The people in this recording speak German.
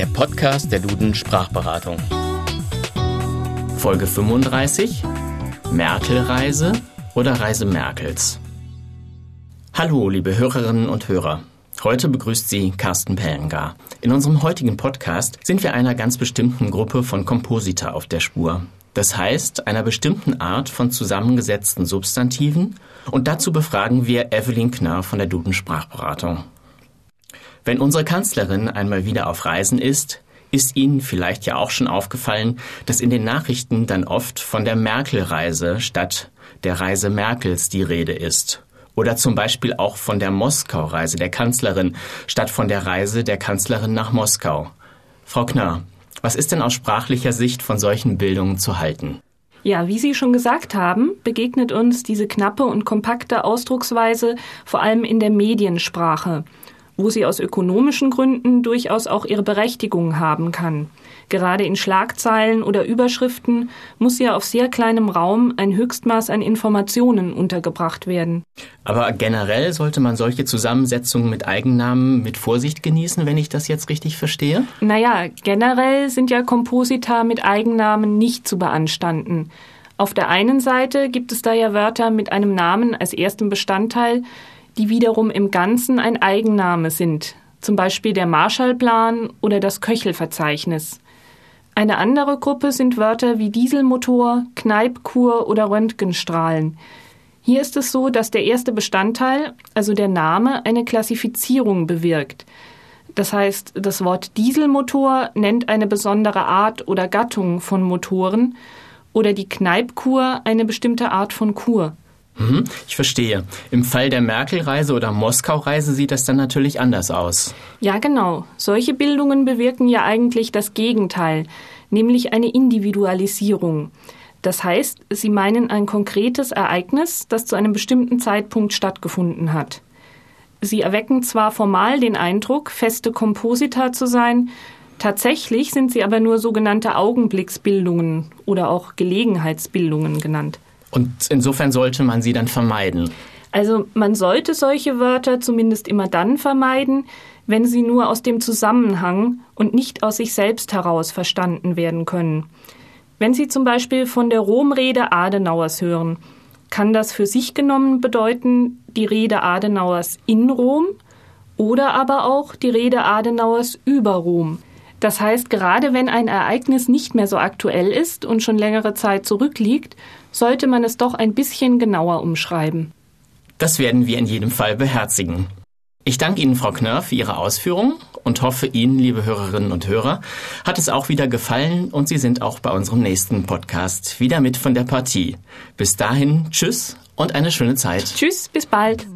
der Podcast der Duden Sprachberatung. Folge 35 Merkel-Reise oder Reise Merkels. Hallo, liebe Hörerinnen und Hörer. Heute begrüßt Sie Carsten Pellengar. In unserem heutigen Podcast sind wir einer ganz bestimmten Gruppe von Komposita auf der Spur. Das heißt, einer bestimmten Art von zusammengesetzten Substantiven und dazu befragen wir Evelyn Knarr von der Duden Sprachberatung. Wenn unsere Kanzlerin einmal wieder auf Reisen ist, ist Ihnen vielleicht ja auch schon aufgefallen, dass in den Nachrichten dann oft von der Merkel-Reise statt der Reise Merkels die Rede ist. Oder zum Beispiel auch von der Moskau-Reise der Kanzlerin statt von der Reise der Kanzlerin nach Moskau. Frau Knarr, was ist denn aus sprachlicher Sicht von solchen Bildungen zu halten? Ja, wie Sie schon gesagt haben, begegnet uns diese knappe und kompakte Ausdrucksweise vor allem in der Mediensprache wo sie aus ökonomischen Gründen durchaus auch ihre Berechtigung haben kann. Gerade in Schlagzeilen oder Überschriften muss ja auf sehr kleinem Raum ein Höchstmaß an Informationen untergebracht werden. Aber generell sollte man solche Zusammensetzungen mit Eigennamen mit Vorsicht genießen, wenn ich das jetzt richtig verstehe? Naja, generell sind ja Komposita mit Eigennamen nicht zu beanstanden. Auf der einen Seite gibt es da ja Wörter mit einem Namen als ersten Bestandteil, die wiederum im Ganzen ein Eigenname sind, zum Beispiel der Marshallplan oder das Köchelverzeichnis. Eine andere Gruppe sind Wörter wie Dieselmotor, Kneipkur oder Röntgenstrahlen. Hier ist es so, dass der erste Bestandteil, also der Name, eine Klassifizierung bewirkt. Das heißt, das Wort Dieselmotor nennt eine besondere Art oder Gattung von Motoren oder die Kneipkur eine bestimmte Art von Kur. Mhm, ich verstehe. Im Fall der Merkel-Reise oder Moskau-Reise sieht das dann natürlich anders aus. Ja, genau. Solche Bildungen bewirken ja eigentlich das Gegenteil, nämlich eine Individualisierung. Das heißt, sie meinen ein konkretes Ereignis, das zu einem bestimmten Zeitpunkt stattgefunden hat. Sie erwecken zwar formal den Eindruck, feste Komposita zu sein, tatsächlich sind sie aber nur sogenannte Augenblicksbildungen oder auch Gelegenheitsbildungen genannt. Und insofern sollte man sie dann vermeiden. Also man sollte solche Wörter zumindest immer dann vermeiden, wenn sie nur aus dem Zusammenhang und nicht aus sich selbst heraus verstanden werden können. Wenn Sie zum Beispiel von der Romrede Adenauers hören, kann das für sich genommen bedeuten, die Rede Adenauers in Rom oder aber auch die Rede Adenauers über Rom. Das heißt, gerade wenn ein Ereignis nicht mehr so aktuell ist und schon längere Zeit zurückliegt, sollte man es doch ein bisschen genauer umschreiben. Das werden wir in jedem Fall beherzigen. Ich danke Ihnen, Frau Knörr, für Ihre Ausführungen und hoffe Ihnen, liebe Hörerinnen und Hörer, hat es auch wieder gefallen und Sie sind auch bei unserem nächsten Podcast wieder mit von der Partie. Bis dahin, tschüss und eine schöne Zeit. Tschüss, bis bald.